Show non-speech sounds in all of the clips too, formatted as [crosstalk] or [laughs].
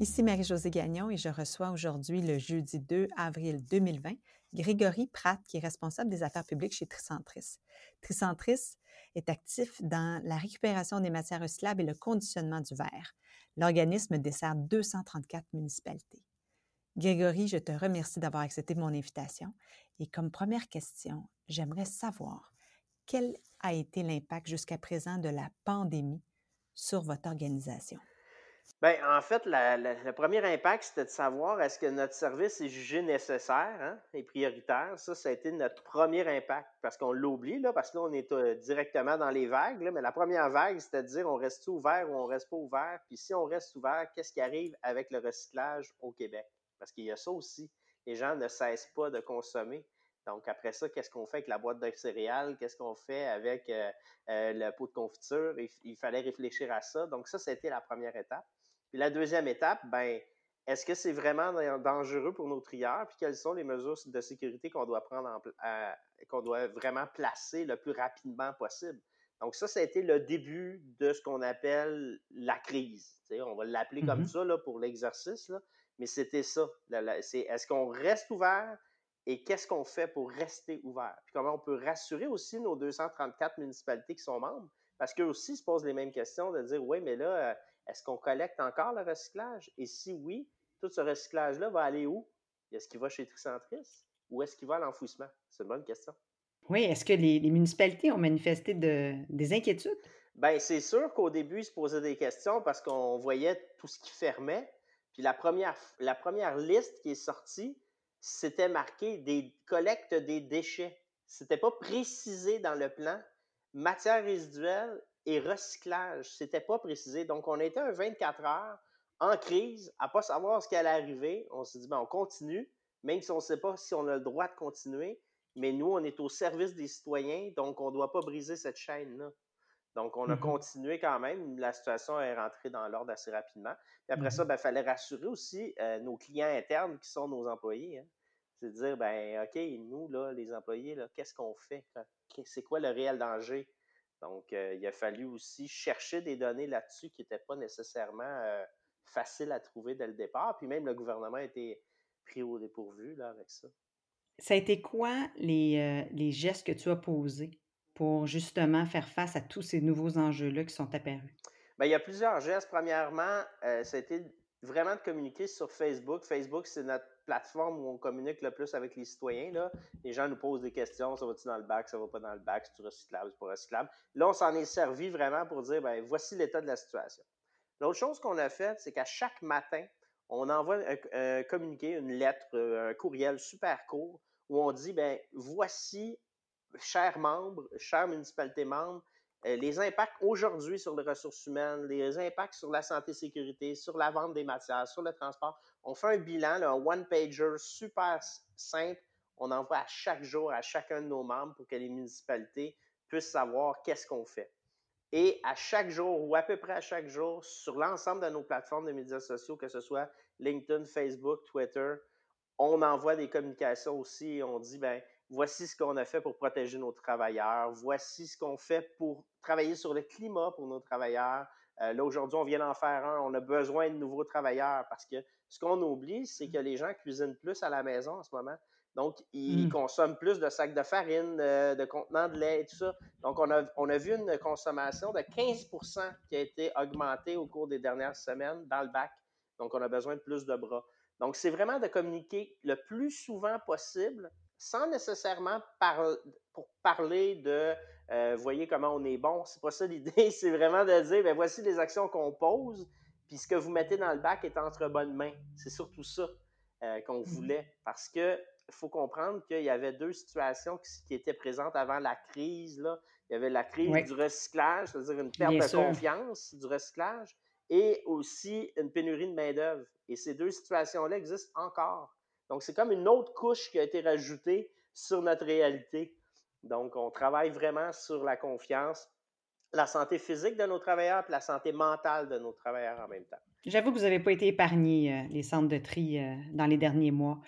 Ici Marie-Josée Gagnon et je reçois aujourd'hui, le jeudi 2 avril 2020, Grégory Pratt, qui est responsable des affaires publiques chez Tricentris. Tricentris est actif dans la récupération des matières recyclables et le conditionnement du verre. L'organisme dessert 234 municipalités. Grégory, je te remercie d'avoir accepté mon invitation. Et comme première question, j'aimerais savoir quel a été l'impact jusqu'à présent de la pandémie sur votre organisation? Bien, en fait, le premier impact, c'était de savoir est-ce que notre service est jugé nécessaire hein, et prioritaire? Ça, ça a été notre premier impact parce qu'on l'oublie, là, parce que là, on est euh, directement dans les vagues. mais la première vague, c'était de dire on reste ouvert ou on reste pas ouvert. Puis si on reste ouvert, qu'est-ce qui arrive avec le recyclage au Québec? Parce qu'il y a ça aussi. Les gens ne cessent pas de consommer. Donc, après ça, qu'est-ce qu'on fait avec la boîte de céréales? Qu'est-ce qu'on fait avec euh, euh, le pot de confiture? Il, fallait réfléchir à ça. Donc, ça, c'était la première étape. Puis la deuxième étape, ben, est-ce que c'est vraiment dangereux pour nos trieurs? Puis quelles sont les mesures de sécurité qu'on doit prendre, qu'on doit vraiment placer le plus rapidement possible? Donc, ça, ça a été le début de ce qu'on appelle la crise. on va l'appeler comme mm-hmm. ça là, pour l'exercice, mais c'était ça. C'est est-ce qu'on reste ouvert et qu'est-ce qu'on fait pour rester ouvert? Puis comment on peut rassurer aussi nos 234 municipalités qui sont membres? Parce qu'eux aussi se posent les mêmes questions de dire Oui, mais là, euh, est-ce qu'on collecte encore le recyclage? Et si oui, tout ce recyclage-là va aller où? Est-ce qu'il va chez Tricentris? Ou est-ce qu'il va à l'enfouissement? C'est une bonne question. Oui, est-ce que les, municipalités ont manifesté des inquiétudes? Bien, c'est sûr qu'au début, ils se posaient des questions parce qu'on voyait tout ce qui fermait. Puis la première, la première liste qui est sortie, c'était marqué des collectes des déchets. C'était pas précisé dans le plan. Matière résiduelle et recyclage, c'était pas précisé. Donc, on était un 24 heures en crise, à pas savoir ce qui allait arriver. On s'est dit, ben, on continue, même si on ne sait pas si on a le droit de continuer. Mais nous, on est au service des citoyens, donc on ne doit pas briser cette chaîne-là. Donc, on a mm-hmm. continué quand même. La situation est rentrée dans l'ordre assez rapidement. Puis après ça, il ben, fallait rassurer aussi euh, nos clients internes qui sont nos employés. Hein. C'est de dire, ben, OK, nous, là, les employés, qu'est-ce qu'on fait? C'est quoi le réel danger? Donc, euh, il a fallu aussi chercher des données là-dessus qui n'étaient pas nécessairement euh, faciles à trouver dès le départ. Puis même le gouvernement a été pris au dépourvu là, avec ça. Ça a été quoi les, les gestes que tu as posés pour justement faire face à tous ces nouveaux enjeux-là qui sont apparus? Bien, il y a plusieurs gestes. Premièrement, euh, ça a été vraiment de communiquer sur Facebook. Facebook, c'est notre plateforme où on communique le plus avec les citoyens. Là. Les gens nous posent des questions, ça va-tu dans le bac, ça va pas dans le bac, c'est recyclable, c'est pas recyclable? Là, on s'en est servi vraiment pour dire, ben voici l'état de la situation. L'autre chose qu'on a faite, c'est qu'à chaque matin, on envoie un, communiqué, une lettre, un courriel super court où on dit, ben voici chers membres, chères municipalités membres, euh, les impacts aujourd'hui sur les ressources humaines, les impacts sur la santé sécurité, sur la vente des matières, sur le transport. On fait un bilan, un one-pager super simple. On envoie à chaque jour à chacun de nos membres pour que les municipalités puissent savoir qu'est-ce qu'on fait. Et à chaque jour, ou à peu près à chaque jour, sur l'ensemble de nos plateformes de médias sociaux, que ce soit LinkedIn, Facebook, Twitter, on envoie des communications aussi on dit, ben, voici ce qu'on a fait pour protéger nos travailleurs, voici ce qu'on fait pour travailler sur le climat pour nos travailleurs. Euh, là, aujourd'hui, on vient d'en faire un, on a besoin de nouveaux travailleurs parce que ce qu'on oublie, c'est que les gens cuisinent plus à la maison en ce moment. Donc, ils mmh. consomment plus de sacs de farine, euh, de contenants de lait et tout ça. Donc, on a, on a vu une consommation de 15 qui a été augmentée au cours des dernières semaines dans le bac. Donc, on a besoin de plus de bras. Donc, c'est vraiment de communiquer le plus souvent possible sans nécessairement pour parler de euh, voyez comment on est bon. C'est pas ça l'idée. [laughs] C'est vraiment de dire ben, voici les actions qu'on pose, puis ce que vous mettez dans le bac est entre bonnes mains. C'est surtout ça euh, qu'on mmh voulait. Parce que faut comprendre qu'il y avait deux situations qui, étaient présentes avant la crise. Là. Il y avait la crise du recyclage, c'est-à-dire une perte de confiance du recyclage. et aussi une pénurie de main-d'œuvre. Et ces deux situations-là existent encore. Donc, c'est comme une autre couche qui a été rajoutée sur notre réalité. Donc, on travaille vraiment sur la confiance, la santé physique de nos travailleurs et la santé mentale de nos travailleurs en même temps. J'avoue que vous n'avez pas été épargné, euh, les centres de tri, euh, dans les derniers mois.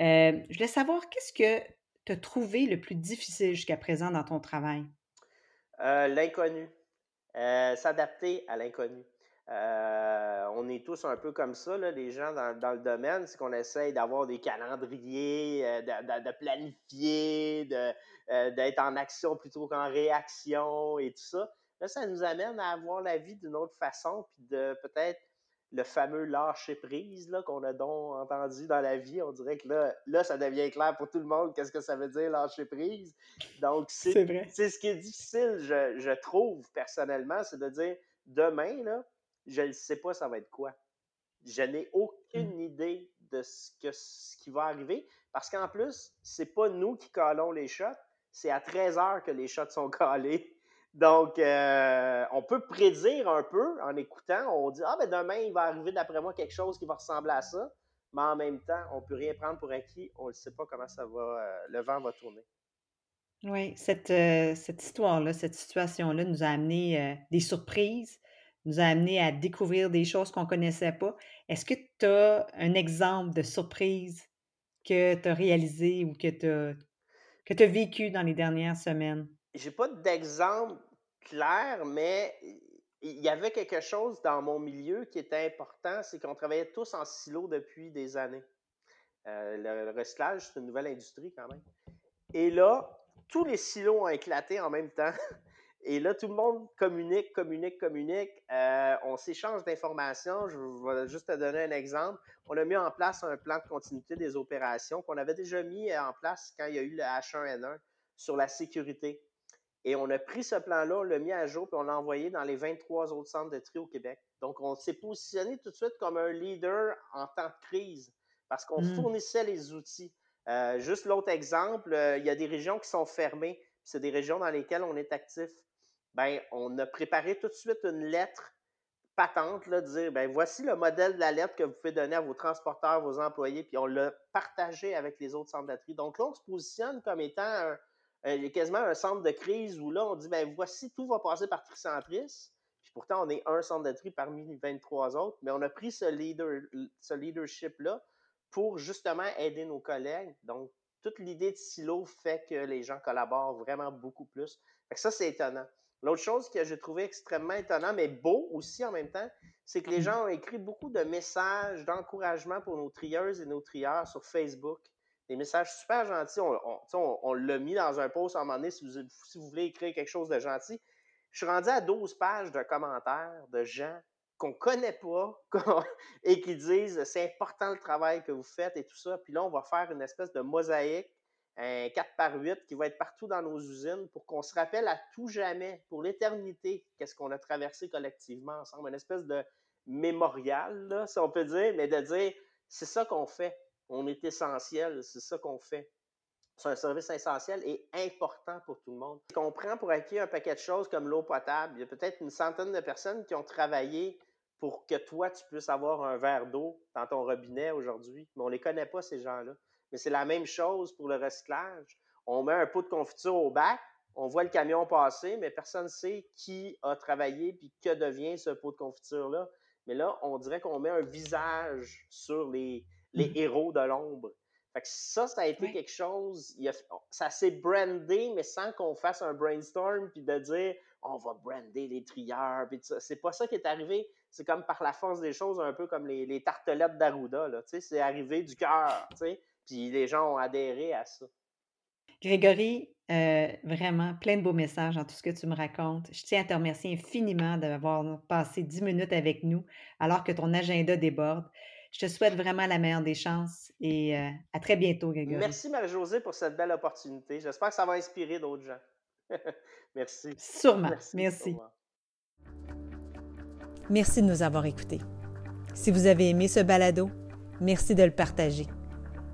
Euh, je voulais savoir, qu'est-ce que tu as trouvé le plus difficile jusqu'à présent dans ton travail? l'inconnu. S'adapter à l'inconnu. On est tous un peu comme ça, les gens dans, le domaine, c'est qu'on essaye d'avoir des calendriers, de, planifier, d'être en action plutôt qu'en réaction et tout ça. Là, ça nous amène à avoir la vie d'une autre façon, puis de peut-être le fameux lâcher prise qu'on a donc entendu dans la vie. On dirait que là, là, ça devient clair pour tout le monde qu'est-ce que ça veut dire lâcher prise. Donc, c'est ce qui est difficile, je, je trouve personnellement, c'est de dire demain, là, je ne sais pas ça va être quoi. Je n'ai aucune mmh. idée de ce, que, ce qui va arriver parce qu'en plus, c'est pas nous qui calons les shots, c'est à 13 heures que les shots sont calés. Donc, euh, on peut prédire un peu en écoutant. On dit, ah, ben demain, il va arriver d'après moi quelque chose qui va ressembler à ça. Mais en même temps, on ne peut rien prendre pour acquis. On ne sait pas comment ça va, euh, le vent va tourner. Oui, cette, euh, cette histoire-là, cette situation-là nous a amené des surprises, nous a amené à découvrir des choses qu'on ne connaissait pas. Est-ce que tu as un exemple de surprise que tu as réalisé ou que tu as, vécu dans les dernières semaines? J'ai pas d'exemple clair, mais il y avait quelque chose dans mon milieu qui était important, c'est qu'on travaillait tous en silo depuis des années. Euh, le recyclage, c'est une nouvelle industrie quand même. Et là, tous les silos ont éclaté en même temps. [laughs] Et là, tout le monde communique, communique, communique. Euh, on s'échange d'informations. Je vais juste te donner un exemple. On a mis en place un plan de continuité des opérations qu'on avait déjà mis en place quand il y a eu le H1N1 sur la sécurité. Et on a pris ce plan-là, on l'a mis à jour, puis on l'a envoyé dans les 23 autres centres de tri au Québec. Donc, on s'est positionné tout de suite comme un leader en temps de crise parce qu'on mmh. fournissait les outils. Euh, juste l'autre exemple, euh, il y a des régions qui sont fermées. C'est des régions dans lesquelles on est actif. Ben, on a préparé tout de suite une lettre patente, là, de dire, ben, voici le modèle de la lettre que vous pouvez donner à vos transporteurs, vos employés, puis on l'a partagé avec les autres centres de tri. Donc là, on se positionne comme étant euh, quasiment un centre de crise où là, on dit, ben voici, tout va passer par Tricentris. Puis pourtant, on est un centre de tri parmi les 23 autres, mais on a pris ce, leader, ce leadership-là pour justement aider nos collègues. Donc, toute l'idée de silo fait que les gens collaborent vraiment beaucoup plus. ça, c'est étonnant. L'autre chose que j'ai trouvé extrêmement étonnant, mais beau aussi en même temps, c'est que les mmh. gens ont écrit beaucoup de messages d'encouragement pour nos trieuses et nos trieurs sur Facebook des messages super gentils. On, l'a mis dans un post à un moment donné si vous, voulez écrire quelque chose de gentil. Je suis rendu à 12 pages de commentaires de gens qu'on ne connaît pas [laughs] et qui disent c'est important le travail que vous faites et tout ça. Puis là, on va faire une espèce de mosaïque, un 4 par 8 qui va être partout dans nos usines pour qu'on se rappelle à tout jamais, pour l'éternité, qu'est-ce qu'on a traversé collectivement ensemble. Une espèce de mémorial, si on peut dire, mais de dire c'est ça qu'on fait on est essentiel, c'est ça qu'on fait. C'est un service essentiel et important pour tout le monde. On prend pour acquis un paquet de choses comme l'eau potable. Il y a peut-être une centaine de personnes qui ont travaillé pour que toi, tu puisses avoir un verre d'eau dans ton robinet aujourd'hui. Mais on ne les connaît pas, ces gens-là. Mais c'est la même chose pour le recyclage. On met un pot de confiture au bac, on voit le camion passer, mais personne ne sait qui a travaillé puis que devient ce pot de confiture-là. Mais là, on dirait qu'on met un visage sur les, les mmh. héros de l'ombre. Fait que ça, ça a été quelque chose, ça s'est brandé, mais sans qu'on fasse un brainstorm puis de dire on va brander les trieurs. C'est pas ça qui est arrivé. C'est comme par la force des choses, un peu comme les, tartelettes d'Arruda. C'est arrivé du cœur. Puis les gens ont adhéré à ça. Grégory, euh, vraiment, plein de beaux messages dans tout ce que tu me racontes. Je tiens à te remercier infiniment d'avoir passé dix minutes avec nous alors que ton agenda déborde. Je te souhaite vraiment la meilleure des chances et euh, à très bientôt, Grégory. Merci, Marie-Josée, pour cette belle opportunité. J'espère que ça va inspirer d'autres gens. [laughs] Merci. Sûrement. Merci. Merci. Merci de nous avoir écoutés. Si vous avez aimé ce balado, merci de le partager.